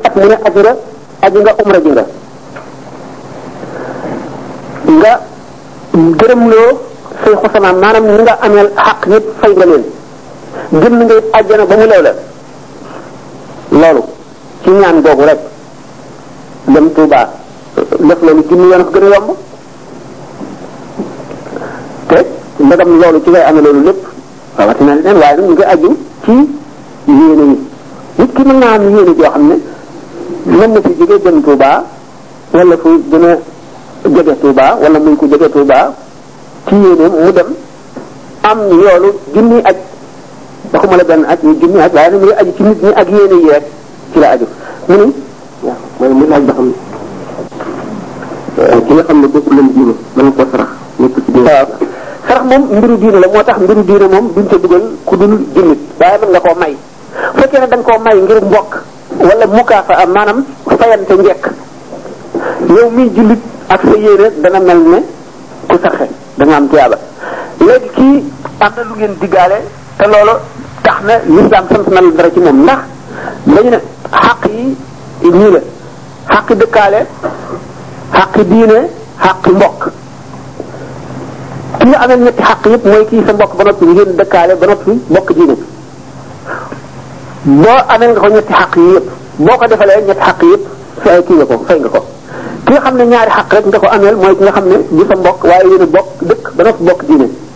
at mu ne aj nga aji nga umra ji nga nga gërëmloo say xosamaam maanaam ñi nga ameel xaq yëpp fay nga leen gën nga it àjjana ba mu lew la loolu ci ñaan googu rek dem Touba def loolu junni yoon ko gën a yomb te ndegam loolu ci ngay amee loolu lépp rawatina leen waaye nag mu ngi aju ci yéene yi nit ki mën naa am yéene joo xam ne mën na fi jóge jëm Touba wala fu gën a jege Touba wala muy ko jege Touba ci yéeneem mu dem am yoolu junni aj waxuma la benn aj ñu junni aj waaye nag mu ngi aju ci nit ñi ak yéene yi rek ci la aju mu ni waaw mooy mu laaj ba xam ki nga xam ne bokkul leen diine mën na koo sarax nekk ci diine waaw sarax moom mbiru diine la moo tax mbiru diine moom duñ ca dugal ku dul jullit waaye mën nga koo may bu fekkee ne da nga koo may ngir mbokk wala mukaafa am maanaam fayante njekk yow miy jullit ak sa yéene dana mel ne ku sarxe da nga am tiyaaba léegi kii am na lu ngeen diggaale te loolu tax na lislaam sant na la dara ci moom ndax dañu ne xaq yi ñii la xaqi dëkkaale xaqi diine xaqi mbokk ki nga amee ñetti xaq yëpp mooy kii sa mbokk ba noppi ngeen dëkkaale ba noppi mbokk diine boo amee nga ko ñetti xaq yi yëpp boo ko defalee ñetti xaq yëpp fay kii nga ko fay nga ko ki nga xam ne ñaari xaq rek nga ko ameel mooy ki nga xam ne du sa mbokk waaye yéen a bokk dëkk ba noppi bokk diine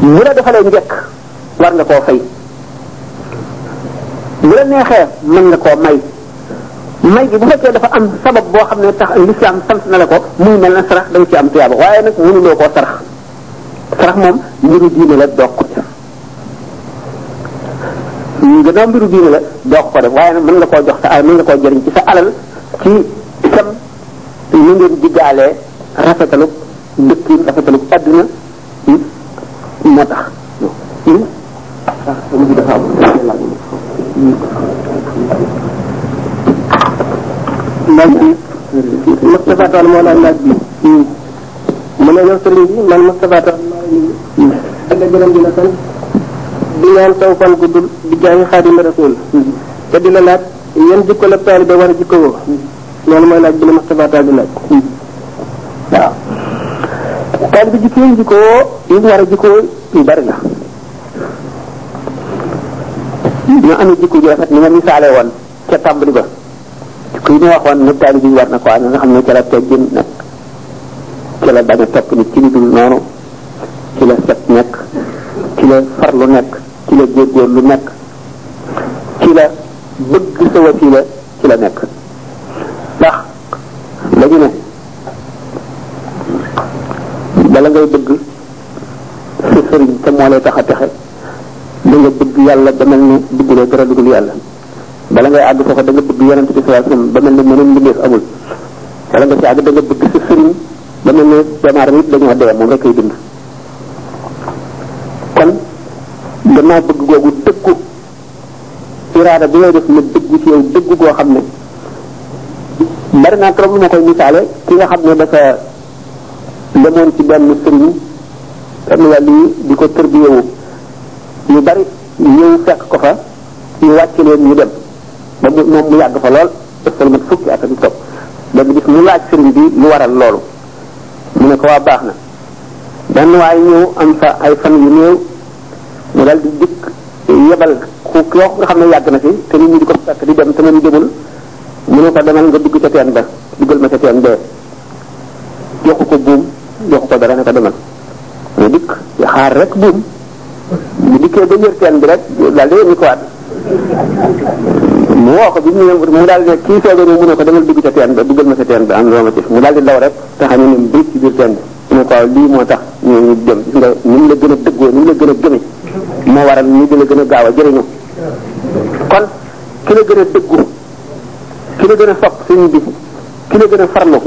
bu la defalee njëkk war nga koo fay bu la neexee mën nga koo may may gi bu fekkee dafa am sabab boo xam ne tax lislaam sant na la ko muy mel na sarax da nga ci am tuyaaba waaye nag mënuloo koo sarax sarax moom mbiru diine la doog ko def gannaaw mbiru diine la doog ko def waaye nag mën nga koo jox sa alal mën nga koo jëriñ ci sa alal ci sam ñu ngeen digaalee rafetalub dëkk rafetalub àdduna moo tax laaj bi Moustapha Tall moo laaj laaj bi mu ne yow sëriñ bi man Moustapha Tall maa ngi nuyu ak la gërëm di la sant di ñaan taw fan guddul di jaay xaadima rasul te di la laaj yan jikko la taalibe war a jikkowoo loolu mooy laaj bi la maxtabaata di laaj waaw taal bi jikko yi jikko yi mu war a jikko yu bari la ñu amee jikko ju rafet ni nga misaale woon ca tàmbali ba jikko yi ñu waxoon ne taal bi war na ko am nga xam ne ca la teggin nekk ci la bañ a topp nit ci lu dul noonu ci la set nekk ci la farlu nekk ci la góorgóorlu nekk ci la bëgg sa wasila ci la nekk ndax dañu ne bala ngay bëgg sa sëriñ te moo lay tax a texe da nga bëgg yàlla ba mel ni bëgguloo dara dugul yàlla bala ngay àgg foofa da nga bëgg yonent bi sallallahu alayhi wasallam ba mel ni mënum mbindeef amul bala nga ci àgg da nga bëgg sa sëriñ ba mel ne doomu aadama yëpp dañoo dee moom rek ay dund kon gannaaw bëgg googu dëggu iraada bi ngay def na dëggu ci yow dëggu goo xam ne bari naa trop lu ma koy misaale ki nga xam ne dafa demoon ci benn sëriñ benn wàll yi di ko tër bi yowu ñu bari ñëw fekk ko fa ñu wàcc leen ñu dem ba mu moom mu yàgg fa lool tëkkal mat fukki at ak lu topp benn bis mu laaj sëriñ bi lu waral loolu mu ne ko waa baax na benn waay ñëw am fa ay fan yu néew mu dal di dikk yebal ku koo nga xam ne yàgg na fi te nit ñi di ko fekk di dem te moom demul mu ne ko demal nga dugg ca teen ba duggal ma ca teen bee joxu ko buum joxu ko dara ne ko demal mu dikk di xaar rek buum bu dikkee ba yër teen bi rek daal di wéññi ko waat mu woo ko bi mu ñëw mu daal di ne kii feebar mu ne ko demal dugg ca teen ba duggal ma sa teen ba am loo ma ci mu daal di daw rek taxa ñu ne biir ci biir teen bi mu ne ko waaw lii moo tax ñu ñu dem gis nga ni mu la gën a dëggoo ni mu la gën a gëme moo waral ñu di la gën a gaaw a jëriñu kon ki la gën a dëggu ki la gën a sopp suñu bi ki la gën a farlu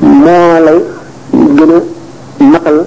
moo lay gën a matal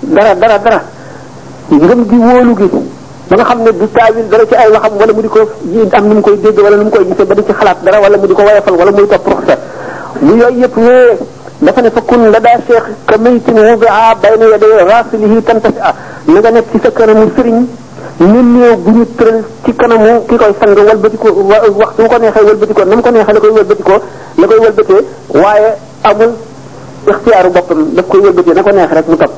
dara dara dara ngëm gi wóolu gi ba nga xam ne du taawil dara ci ay waxam wala mu di ko am nu mu koy dégg wala nu mu koy gisee ba di ci xalaat dara wala mu di ko wayafal wala muy topp ruxsa bu yooyu yëpp wéyee dafa ne fa kun la daa cheikh ka maytin wudia bayna yaday rasilihi tantasi a na nga nekk ci sa kanamu sëriñ ñu néew bu ñu tëral ci kanamu ki koy sang walbati ko waxtu mu ko neexee walbati ko na mu ko neexee la koy walbati ko la koy walbatee waaye amul ixtiyaaru boppam daf koy wëlbatee na ko neex rek mu topp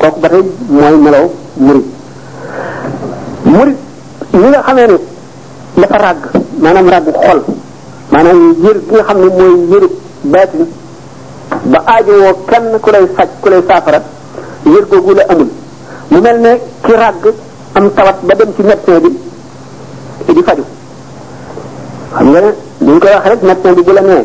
kooku ba tey mooy melaw murid murid ñi nga xamee ne dafa ràgg maanaam ràgg xol maanaam yër gi nga xam ne mooy yëru baatin ba aajowoo kenn ku lay faj ku lay saafara yër googu la amul mu mel ne ki ràgg am tawat ba dem ci médecin bi di faju xam nga ne ni ñu koy wax rek médecin bi bu la nee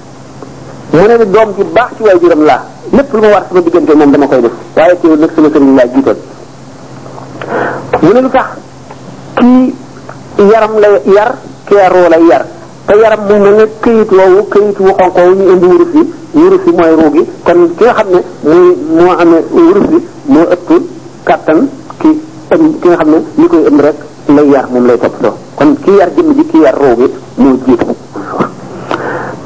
mu ne ni doom ji baax ci waajuram laa lépp lu ma war sama diggante moom dama koy def waaye teewul nag sama sëriñ laa jiital mu ne lu tax kii yaram la yar kee roo la yar te yaram mu mel ne këyit woowu këyit wu xonq woowu ñu indi wurus yi wurus yi mooy ruu gi kon ki nga xam ne muy moo amee wurus yi moo ëpp kàttan ki ëm ki nga xam ne li koy ëm rek lay yar moom lay toppatoo kon ki yar jëmm ji ki yar roo gi moo jiitu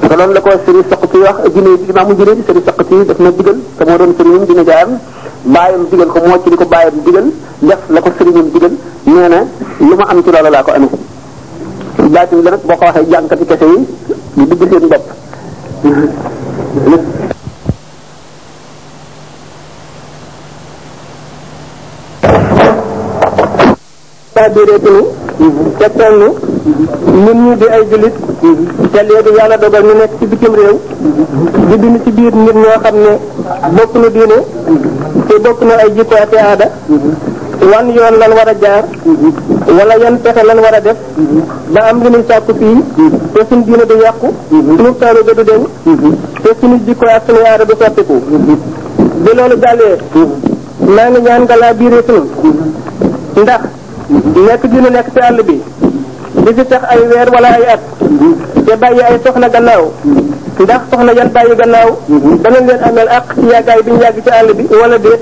te loolu la ko sëriñ soqati wax jinne bi imaamu jinne bi sëriñ soqati daf na digal te moo doon sëriñam dina jaayam bàyyam digal ko moo ci li ko bàyyam digal def la ko sëriñam digal nee na lu ma am ci loolu laa ko amee baatin la nag boo ko waxee jànkati kese yi ñu dugg seen bopp waa déedéetunu te toll ñun ñu di ay jullit te léegi yàlla dogal ñu nekk ci bitim réew di dund ci biir nit ñoo xam ne bokk na diine te bokk na ay jikko ak aada wan yoon lan war a jaar wala yan pexe lan war a def ba am li ñuy sàkku fii te suñ diine du yàqu suñu taalu ba du deñ te suñu jikko ak suñu yaara du soppiku bi loolu jàllee maa ngi ñaan nga laa biiree sunu ndax nekk gi nu nekk ci àll bi di fi tax ay weer wala ay at te bàyyi ay soxna gannaaw ndax soxna yan bàyyi gannaaw danañ leen ameel ak ci yàggaay bi ñu yàgg ci àll bi wala déet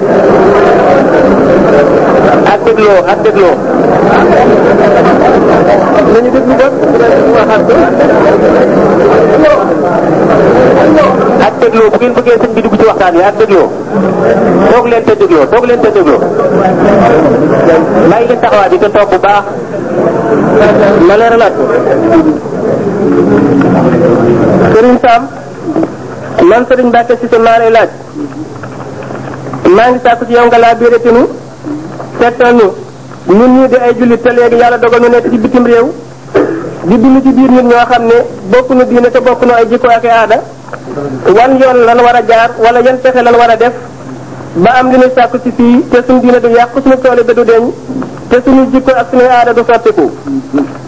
ak dégloo ak dégloo nañu déglu ba waxaat ko ak dégloo bu ngeen bëggee sëñ bi dugg ci waxtaan wi ak dégloo toog leen te dégloo toog leen te dégloo bàyyi leen taxawaay bi te toog bu baax ma leeralaat ko Sëriñ Sam man Sëriñ Mbacke Cissé maa lay laaj maa ngi sàkku ci yow nga laa biire tinu tegtal nu ñun ñii di ay jullit te léegi yàlla dogal nu nekk ci bitim réew di dund ci biir nit ñoo xam ne bokk nu diine te bokk nu ay jikko ak aada wan yoon lan war a jaar wala yan pexe lan war a def ba am li ñu sàkku ci fii te suñu diine du yàqu suñu toole ba du deñ te suñu jikko ak suñu aada du soppiku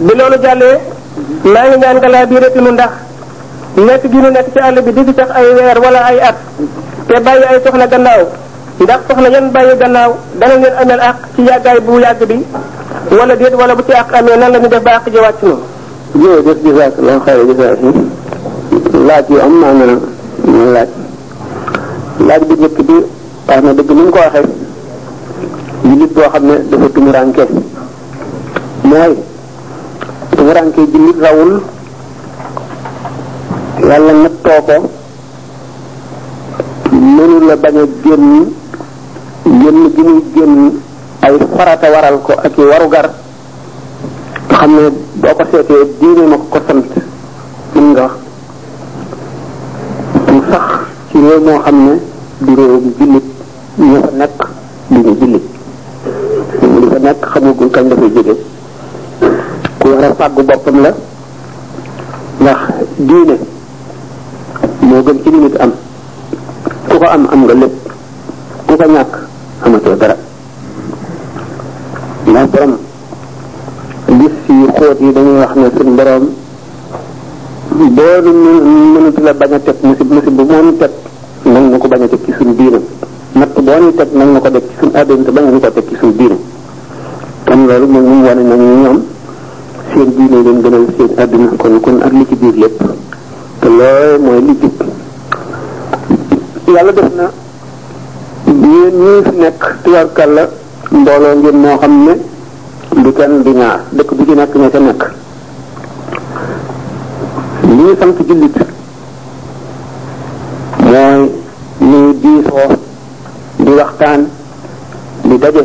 bi loolu jàllee maa ngi ñaan nga laa biire tinu ndax nekk gi ñu nekk ci àll bi di fi sax ay weer wala ay at te bàyyi ay soxna gannaaw ndax soxna yan bàyyi gannaaw dana leen ameel àq ci yàggaay bu yàgg bi wala déet wala bu ci àq amee nan la ñu def ba àq ji wàcc ñu jërëjëf jazakallahu xayra jazaak laaj yu am maana mooy laaj laaj bu njëkk bi wax na dëgg ni mu ko waxee jullit boo xam ne dafa tumuranke mooy tumuranke jullit rawul yàlla nattoo ko mënu la bañ a génn génn gi muy génn ay farata waral ko ak i warugar nga xam ne boo ko seetee diine ma ko ko sant mën nga wax mu sax ci réew moo xam ne di réew bi jullit ñoo fa nekk di ñu jullit ñu fa nekk xamagul kañ dafay jóge ku war a fàggu boppam la ndax diine moo gën ci li nit am ku ko am am nga lépp ku ko ñàkk amatoo dara ndax borom gis yi xóot yi dañuy wax ne suñ borom boo nu mënut la bañ a teg musib musib bu moom teg nag na ko bañ a teg ci suñ diina natt boo ñu teg nag na ko teg ci suñ àddina te bañ ñu ko teg ci suñ diina kon loolu moom moom wane na ñu ñoom seen diine leen gënal seen àdduna kon kon ak li ci biir lépp te loolu mooy li jub yàlla def na yéen ñii fi nekk tubaarkàlla mbooloo ngeen moo xam ne du kenn du ñaar dëkk bu ci nekk ña ca nekk li ñu sant jullit mooy ñu diisoo di waxtaan di daje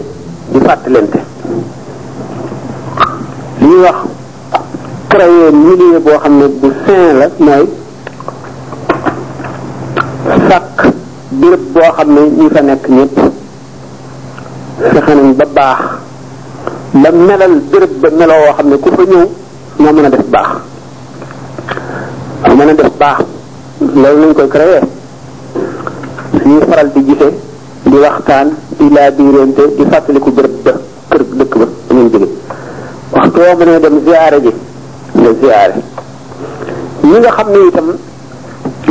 di fàttalente li ñuy wax créer milieu boo xam ne bu sain la mooy sàkk béréb boo xam ne ñi fa nekk ñëpp fexe nañ ba baax ba melal béréb ba meloo woo xam ne ku fa ñëw moo mën a def baax moo mën a def baax loolu nañ koy créer ñuy faral di gise di waxtaan di laa biirante di fàttaliku bërëb ba kër dëkk ba ngeen jóge waxtu woo mënee dem ziyaare ji nga ziyaare ñi nga xam ne itam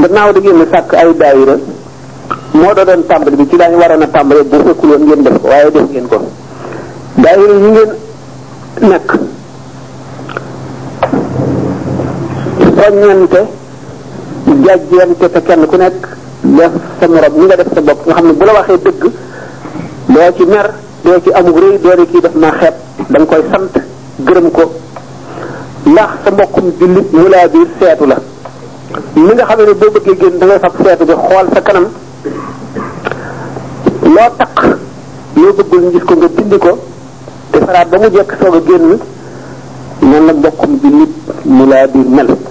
gannaaw da ngeen sàkk ay daayira moo doo doon tàmbali bi ci daañu waroon a tàmbali bu fekkul woon ngeen def ko waaye def ngeen ko daayira yi ngeen nekk soññante ci jàjjante te kenn ku nekk def sa morom ñi nga def sa bopp nga xam ne bu la waxee dëgg doo ci mer doo ci amug rëy doo ne kii def naa xeeb da nga koy sant gërëm ko ndax sa mbokkum jullit mu laa biir seetu la li nga xam ne boo bëggee génn da ngay fab seetu bi xool sa kanam loo taq loo bëggul ñu gis ko nga dindi ko defaraat ba mu jekk soog a génn noonu la mbokkum jullit mu laa biir mel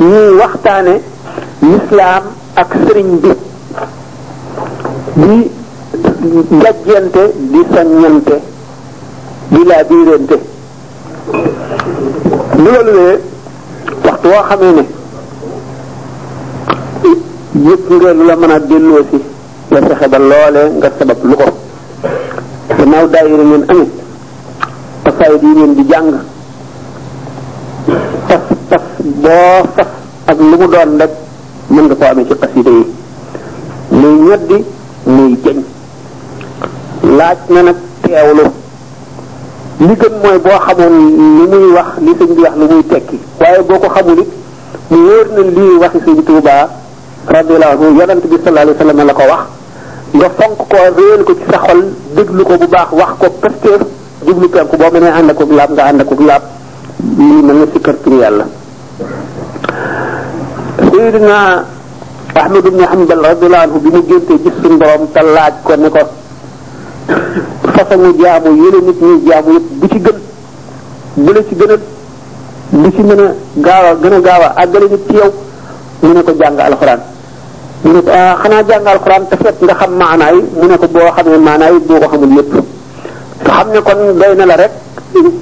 ñuy waxtaane lislaam ak sëriñ bi di jajjante di soññante di laa biirante bu loolu wee waxtu woo xamee ne yëpp nga lu la mën a delloo si nga fexe ba loolee nga sabab lu ko gannaaw daayira ngeen amee xasaayid yi ngeen di jàng tas tas boo sas ak lu mu doon rek mën nga ko amee ci xasida yi muy ñoddi muy jañ laaj na nag teewlu li gën mooy boo xamoon li muy wax li sëñ bi wax lu muy tekki waaye boo ko xamul it mu wóor na lii waxi sëñ Tuubaa radiyallahu anhu yonent bi sallallahu alayhi wa sallam la ko wax nga fonk ko réel ko ci sa xol déglu ko bu baax wax ko pëstéef jublu penku boo mënee ànd akuk laab nga ànd akuk laab lii mën na si kër turu yàlla sayidina ahmad ibnu hanbal radiyallahu anhu bi mu géntee gis suñu borom te laaj ko ne ko façon jaamu yële nit ñi jaamu yëpp bu ci gën bu la ci gën a li ci mën a gaaw a gën a gaaw a àggale nit ci yow mu ne ko jàng alxuraan mu ne ko ah xanaa jàng alxuraan te fekk nga xam maanaa yi mu ne ko boo xamee maanaa yi boo ko xamul yépp te xam ne kon doy na la rek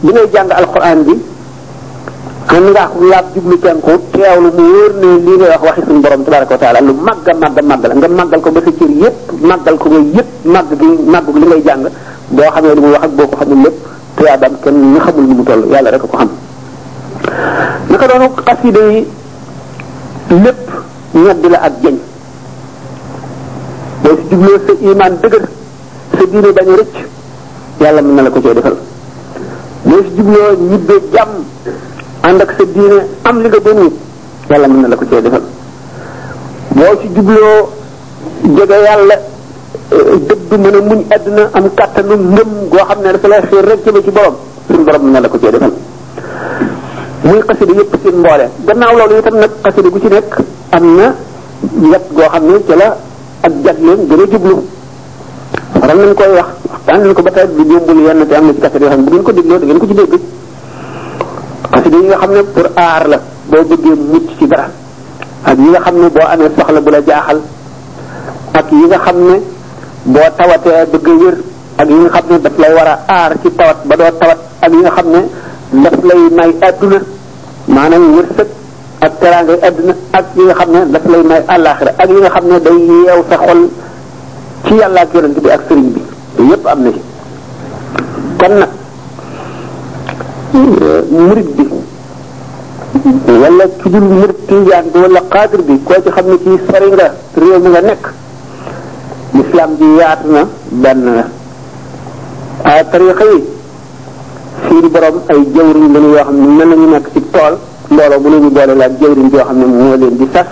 bi ngay jàng alxuraan bi am nga ko laab jublu penku teewlu mu wóor ne lii ngay wax waxi suñu borom tabaraka wa taala lu màgg a màgg a màgg la nga màggal ko ba sa cër yépp màggal ko nga yépp màgg gi màgg li ngay jàng boo xamee li mu wax ak boo ko xamul lépp tuyaabam kenn ñu xamul ni mu toll yàlla rek a ko xam naka doonu xasida yi lépp ñedd la ak jañ boo si jubloo sa iman dëgër sa diine bañ a rëcc yàlla mën na la ko cee defal boo si jubloo ñibbee jàmm ànd ak sa diine am li nga doon wut yàlla mën na la ko cee defal boo si jubloo jege yàlla dëddu mën a muñ àdduna am kàttanu ngëm goo xam ne dafa lay xiir rek jëme ci borom suñu borom mën na la ko cee defal muy xasida yëpp seen mboole gannaaw loolu itam nag xasida gu ci nekk am na wet goo xam ne ci la ak jagleem gën a jublu waral nañ koy wax waxtaan nañ ko ba tey du yombul yenn te am na ci xasida yoo xam ne bu ngeen ko dégloo da ngeen ko ci dégg xasida yi nga xam ne pour aar la boo bëggee mucc ci dara ak yi nga xam ne boo amee soxla bu la jaaxal ak yi nga xam ne boo tawatee bëgg a wér ak yi nga xam ne daf lay war a aar ci tawat ba doo tawat ak yi nga xam ne daf lay may adduna maanaam wërsëg ak teraangay adduna ak yi nga xam ne daf lay may àllaaxira ak yi nga xam ne day yeew sa xol ci yàlla ak yonent bi ak sëriñ bi yépp am na ci kon nag murit bi wala ki dul murid tijaan bi wala xaadir bi koo ci xam ne kii sori nga réew mi nga nekk lislaam ji yaatu na benn la waaye tarixa yi seen borom ay jëwriñ lañu yoo xam ne mën nañu nekk ci tool mbooloo bu nañu boole la ak jëwriñ yoo xam ne moo leen di sas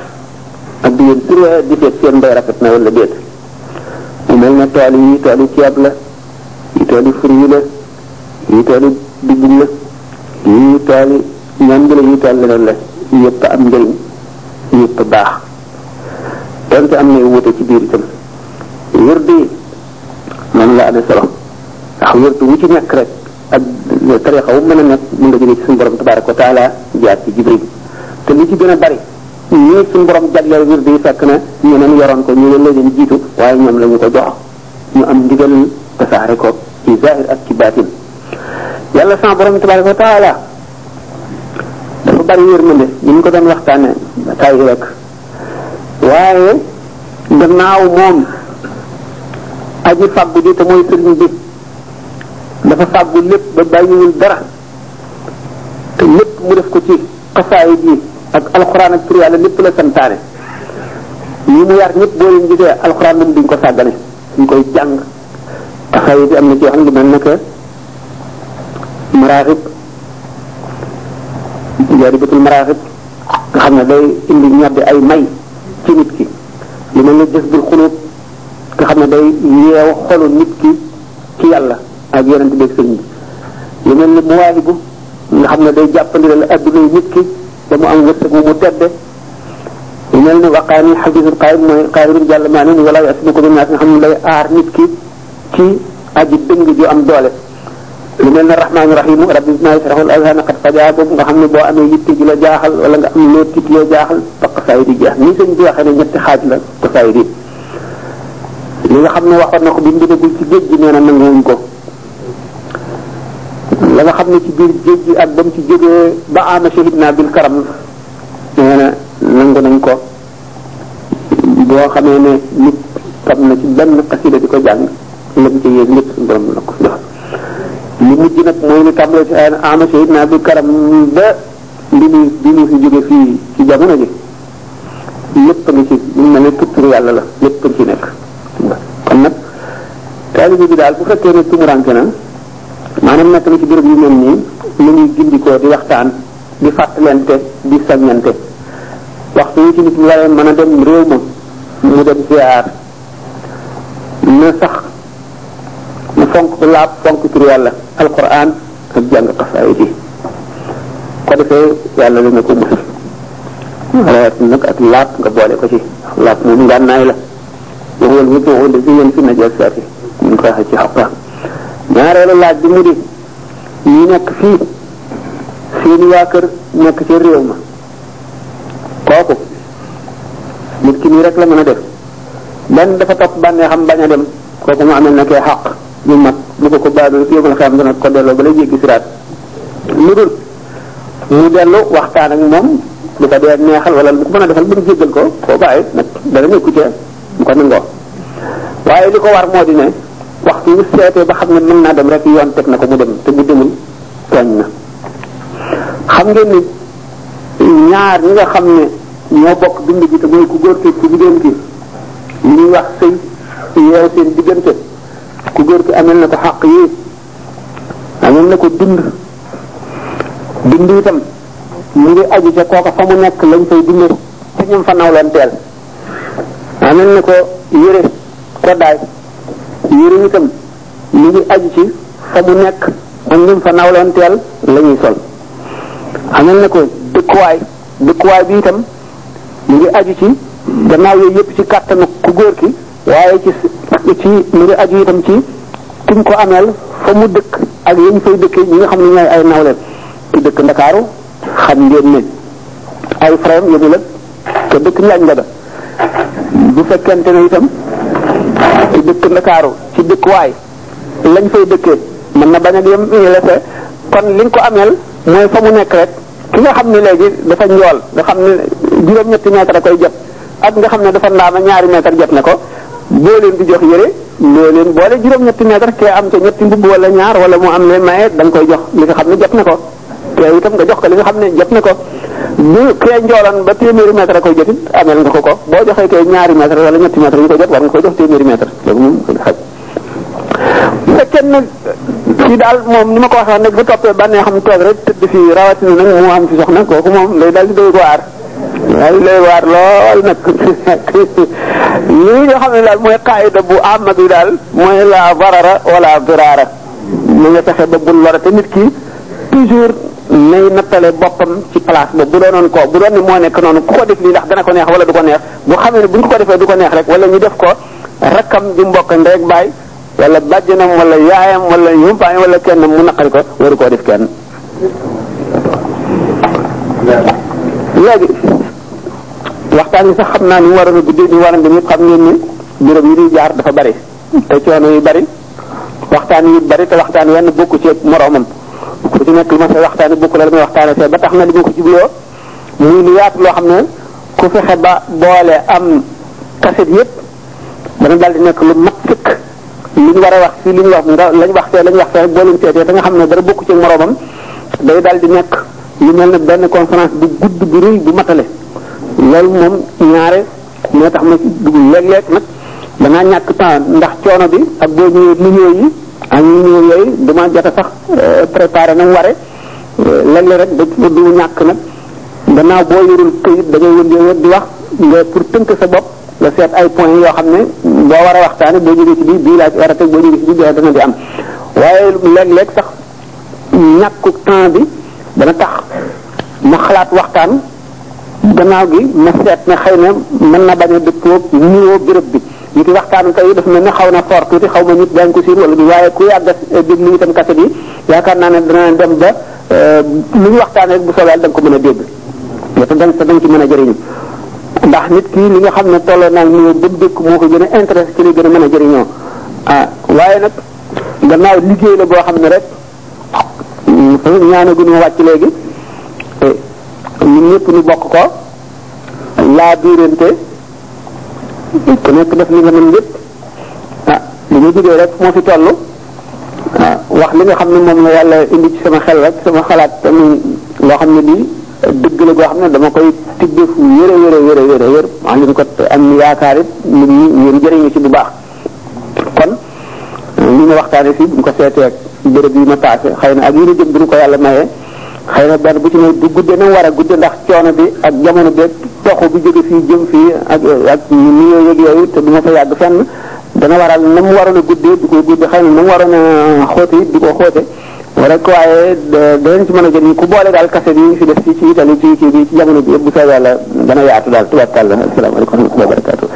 ak di leen turee di seet seen mbay rafet na wala déet mu mel ne tool yi tool yi ceeb la yi tool yi fur yi la yii tooli dugub la yii tooli ñam bi la yii tool leneen la yëpp am njëriñ yëpp baax donte am na wuute ci biir itam wérdu yi noonu la amee solo ndax wérdu wu ci nekk rek ak tarixa wu mën a nekk mën nga jógee ci suñu borom tabaraka wa taala jaar ci jibril te li ci gën a bari ñii suñu borom jagleel wérdu yi fekk na ñeneen yoroon ko ñu leen leen jiitu waaye ñoom la ñu ko jox ñu am ndigal tasaare ko ci zahir ak ci baatin yàlla sama borom tabaraka wa taala dafa bari yërmande ni ñu ko doon waxtaane tay rek waaye gannaaw moom aji fàggu ji te mooy sëriñ bi dafa fàggu lépp ba bàyyiwul dara te lépp mu def ko ci xasaayit yi ak alxuraan ak tur yàlla lépp la santaane ñi mu yar ñëpp boo leen gisee alxuraan moom duñ ko sàggane ñu koy jàng xasaayit yi am na ci yoo xam ne mel na que maraaxib jaaribatul maraaxib nga xam ne day indi ñoddi ay may ci nit ki lu mel ne jëf bul xulóob nga xam ne day yeew xolu nit ki ci yàlla ak yonent beeg sëriñ bi lu mel ni mu waahibu nga xam ne day jàppandilal adduna yi nit ki ba mu am wërsëg mu tedde lu mel ni waqaani xafisul qaayim mooy qaayim jàll maa ne ni wala yasmu ko bi naas nga xam ne day aar nit ki ci aji dëng ju am doole lu mel ne rahmaani rahimu rabbi naa yasrahul azhana qad fajaa boobu nga xam ne boo amee yitte ju la jaaxal wala nga am loo tiit yoo jaaxal faq saayid yi jeex ni sëñ bi waxee ne ñetti xaaj la ko saayid yi li nga xam ne waxoon na ko bi mu demagul ci géej gi nee na nanguwuñ ko la nga xam ne ci biir géej gi ak ba mu ci jógee ba ama shahid naa bil karam nee na nangu nañ ko boo xamee ne nit xam na ci benn xasida di ko jàng la mu ci yéeg lépp suñu borom na ko jox li mujj nag mooy li tàmbalee ci ama shahid naa bil karam ba li muy bi mu fi jóge fii ci jamono ji lépp a ngi ci ñu mel ne tukkir yàlla la lépp a ngi ci nekk kon nag taalibe bi daal bu fekkee ne tumuranke na maanaam nekk na ci béréb yu mel nii lu ñuy gindikoo di waxtaan di fàttalente di saññante waxtu yi ci nit ñi waree mën a dem réew ma mu dem ziar na sax na fonk laab fonk tur yàlla alquran ak jàng xasaayid yi ko defee yàlla dana ko musal rawat nag ak laab nga boole ko ci laab moom ngànnaay la waxuwal mu boo de si yéen fi na jël saati mun ko waxee ci xaqa ñaareelu laaj bi mu di ñi nekk fii seeni waa kër nekk ci réew ma kooku nit ki nii rek la mën a def benn dafa topp bànnee xam bañ a dem kooku mu amel na kee xaq ñu mat bu ko ko baalul fi yëmal xam dana ko delloo ba lay jéggi siraat lu dul mu dellu waxtaan ak moom bu ko dee neexal wala bu ko mën a defal ba mu jéggal ko koo bàyyi nag dana nekku ca bu ko nangoo waaye li ko war moo di ne waxtu wu seetee ba xam ne mën naa dem rek yoon teg na ko mu dem te bu demul tooñ na xam ngeen ni ñaar ñi nga xam ne ñoo bokk dund gi te mooy ku góor ki ku jigéen ki li ñuy wax sëy yeew seen diggante ku góor ki amel na ko xaq yi amel na ko dund dund itam mu ngi aju ca kooka fa mu nekk lañ fay dundee te ñoom fa nawloon teel amel na ko yére ko daay yére itam li ngi aju ci fa mu nekk ak ñoom fa nawloonteel la ñuy sol xamal ne ko dëkkuwaay dëkkuwaay bi itam mu ngi aju ci gannaaw yooyu yëpp ci kàttanu ku góor ki waaye ci ci mu ngi aju itam ci kuñ ko ameel fa mu dëkk ak yéen fay dëkkee ñi nga xam ne ñooy ay nawleen ki dëkk Ndakaaru xam ngeen ne ay frère yëmu la te dëkk njaaj njaga bu fekkente ne itam ci dëkk ndakaaru ci dëkkuwaay lañ fay dëkkee mën na bañ a yem lese kon li nga ko ameel mooy fa mu nekk rek ki nga xam ne léegi dafa njool nga xam ne juróom-ñetti mètre a koy jot ak nga xam ne dafa ndaama ñaari mètre jot na ko boo leen di jox yére loo leen boole juróom-ñetti mètre kee am ca ñetti mbubb wala ñaar wala mu am leen maye da nga koy jox li nga xam ne jot na ko kee itam nga jox ko li nga xam ne jot na ko bu kee njoolan ba téeméeri mètre a koy jotit ameel nga ko ko boo joxee kee ñaari mètre wala ñetti mètre yu ko jot war nga ko jox téeméeri mètre loolu moom xaj bu fekkee nag fii daal moom ni ma ko waxee nag bu toppee bànnee xam toog rek tëdd fii rawatina nag mu am ci soxna kooku moom lay daal di doy ko aar daal di doy waar lool nag li nga xam ne daal mooy qaayida bu am bi daal mooy la barara wala biraara mu nga fexe ba bul lorate nit ki toujours nay nattale boppam ci place ba bu doonoon ko bu doon ne moo nekk noonu ku ko def lii ndax dana ko neex wala du ko neex bu xamee ne bu ñu ko defee du ko neex rek wala ñu def ko rakkam ju mbokk ndey ak baay wala bàjjanam wala yaayam wala yumpaay wala kenn mu naqari ko waru koo def kenn léegi waxtaan yi sax xam naa ni mu waroon a guddee ni mu waroon a dem yëpp xam ngeen ni bureau yi di jaar dafa bari te coono yu bari waxtaan yu bari te waxtaan wenn bokku ci moroomam ku ci nekk lu ma fay waxtaane bokku la lu may waxtaane fee ba tax na li ma ko jubloo muy lu yaatu loo xam ne ku fexe ba boole am kaset yépp dana daal di nekk lu mat sëkk li ñu war a wax fii li ñu wax nga lañ wax fee lañ wax fee boo leen seetee da nga xam ne dara bokku ci moroomam day daal di nekk lu mel ne benn conférence bu gudd bu rëy bu matale loolu moom ñaare moo tax ma dugg léeg-léeg nag danaa ñàkk temps ndax coono bi ak boo ñëwee nuyoo yi ak ñu ñëw yooyu du ma jot a sax préparé na mu ware léeg-léeg rek da du ñàkk nag gannaaw boo yorul këyit da ngay wër wër di wax nga pour tënk sa bopp nga seet ay points yoo xam ne boo war a waxtaane boo jógee ci bii bii laa ci war a teg boo jógee ci bii bii dana di am waaye léeg-léeg sax ñàkku temps bi dana tax ma xalaat waxtaan gannaaw gi ma seet ne xëy na mën na bañ a dëppoo niroo béréb bi ñu ngi waxtaan tey dafa mel ne xaw na fort tuuti xaw ma nit daañu ko siin wala du waaye ku yàgg a déglu itam kaset yi yaakaar naa ne dana dem ba lu ñu waxtaan rek bu soobee da nga ko mën a dégg te da nga ci mën a jëriñu ndax nit ki li nga xam ne tolloo naa ñu ba dëkk moo ko gën a intéressé ci li gën a mën a jëriñoo ah waaye nag gannaaw liggéey la boo xam ne rek ñaana gu ñu wàcc léegi ñun ñëpp ñu bokk ko laa biirante ku nekk def li nga mën lépp ah li ñu jógee rek moo fi toll wax li nga xam ne moom la yàlla indi ci sama xel rek sama xalaat tamit loo xam ne lii dëgg la goo xam ne dama koy tibbee fu yëre yëre yëre yëre yëre maa ngi ko am yaakaar it nit ñi ngeen jëriñu ci bu baax kon li ma waxtaane fii bu ñu ko seetee béréb yi ma paase xëy na ak yi ñu jëm bu ñu ko yàlla mayee xëy na benn bu ci ne du gudde na war a gudde ndax coono bi ak jamono bi toxu bi jóge fii jëm fii ak ak nuyoo yëg yooyu te du ma fa yàgg fenn dana waral na mu waroon a guddee du ko guddee xëy na na mu waroon a xóote it du ko xóote rek waaye danañ ci mën a jot ni ku boole daal kaset yi fi def ci ci itali ci kii bi ci jamono bi yëpp bu soobee yàlla dana yaatu daal tubaab kàlla asalaamaaleykum wa rahmatulah barakaatu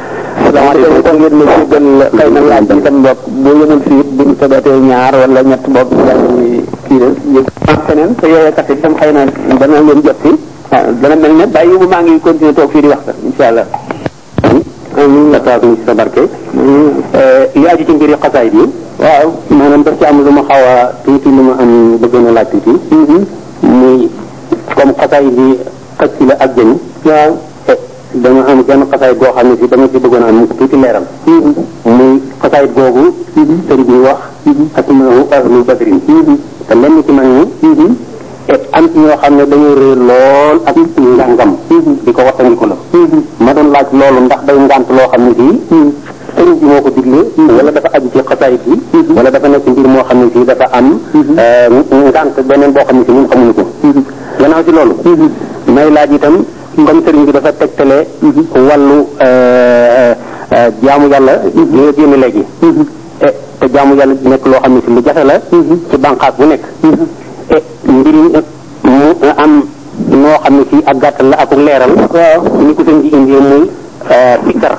salaamaaleykum kon ngeen ma jéggal xëy na laaj bi tam boog bu yëmul fii bu ñu tegatee ñaar wala ñett boog daal di kii de yëg feneen te yooyee kaset itam xëy na dana leen jot si dana mel ne bàyyi bu maa ngi continuer toog fii di waxtaan incha allah amin la taas ni sa barke li aju ci mbiri xasaay bi waaw maanaam daf ci am lu ma xaw a tuuti lu ma am bëgg na laaj tuuti muy comme xasaay bi xëcc la ak jëñ waaw dama am genn xasaay goo xam ne si dama ci bëggoon am tuuti leeram muy xasaay googu sëriñ bi wax xatimaahu ahlu badrin te lenn ci mag ñi te am ci ñoo xam ne dañoo réer lool ak njàngam di ko wattandiku la ma doon laaj loolu ndax day ngànt loo xam ne fii sëriñ bi moo ko digle wala dafa aju ci xasaayit bi wala dafa nekk mbir moo xam ne fii dafa am ngànt beneen boo xam ne fii ñun xamuñu ko gannaaw ci loolu may laaj itam comme sëriñ bi dafa tegtale wàllu jaamu yàlla gi nga génn léegi te te jaamu yàlla nekk loo xam ne si lu jafe la ci bànqaas bu nekk te mbir mi mu am noo xam ne si ak gàttal la ak leeral waaw ni ko sëñ ji indee muy sikkar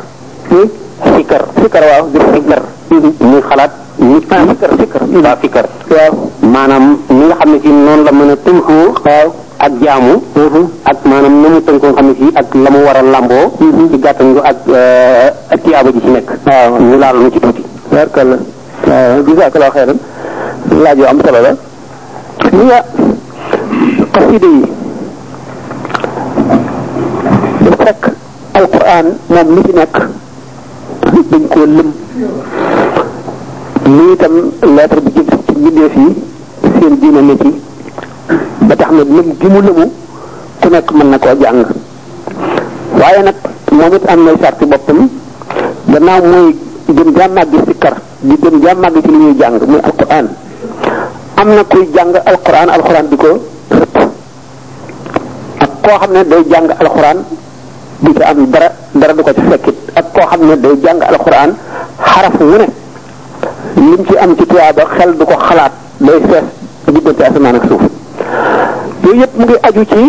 sikkar sikkar waaw di sikkar muy xalaat nit ki sikkar sikkar waaw sikkar waaw maanaam ni nga xam ne si noonu la mën a tënkoo waaw ak jaamu ak maanaam na mu tënkoon xam ne si ak la mu war a làmboo ci gàttan gu ak ak tiyaaba ji ci nekk waaw ñu laal lu ci tuuti barkalla waaw jazakallahu xayran laaj yu am solo la li nga xasida yi bu fekk alquran moom li ci nekk dañ koo lëm lii itam lettre bi jëm ci mbindeef yi seen diine la ci ba tax na lëm gi mu lëmu ku nekk mën na koo jàng waaye nag moom it am nay sarti boppam gannaaw mooy gën jaa màgg si kar di gën jaa màgg ci li ñuy jàng muy alquran am na kuy jàng alquran alquran di ko rëpp ak koo xam ne day jàng alquran di ci am dara dara du ko ci fekkit ak koo xam ne day jàng alquran xaraf wu ne lim ci am ci tuyaaba xel du ko xalaat day fees ci diggante asamaan ak suuf yooyu yëpp mu ngi aju ci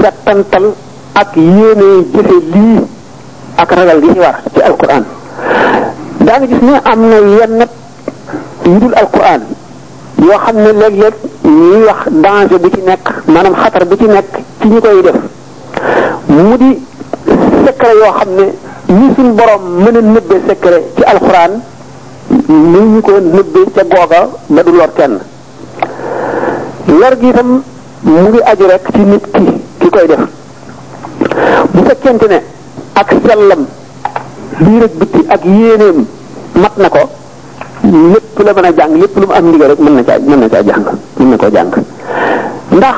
settantal ak yéene jëfe lii ak ragal gi ci war ci alquran daa nga gis ne am na yenn yu dul alquran yoo xam ne léeg-léeg ñuy wax danger bu ci nekk maanaam xatar bu ci nekk ci ñi koy def mu di secret yoo xam ne ni suñ borom mën a nëbbe secret ci alquran ni ñu ko nëbbee ca googa ba du lor kenn lor gi itam mu ngi aju rek ci nit ki ki koy def bu fekkente ne ak sellam biir ak bitti ak yéeneem mat na ko lépp la mën a jàng lépp lu mu am ndigal rek mën na caa mën na caa jàng mën na koo jàng ndax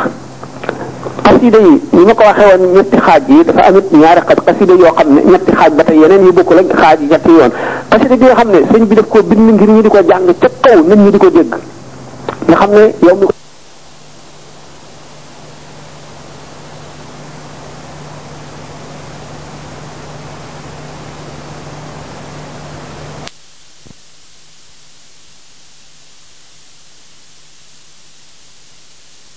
xasida yi ni ma ko waxee woon ñetti xaaj yi dafa amit ñaari xaaj xasida yoo xam ne ñetti xaaj ba tey yeneen yu bokkul ak xaaj yi ñetti yoon xasida bi nga xam ne sëñ bi daf koo bind ngir ñu di ko jàng ca kaw nit ñi di ko dégg nga xam ne yow mi ko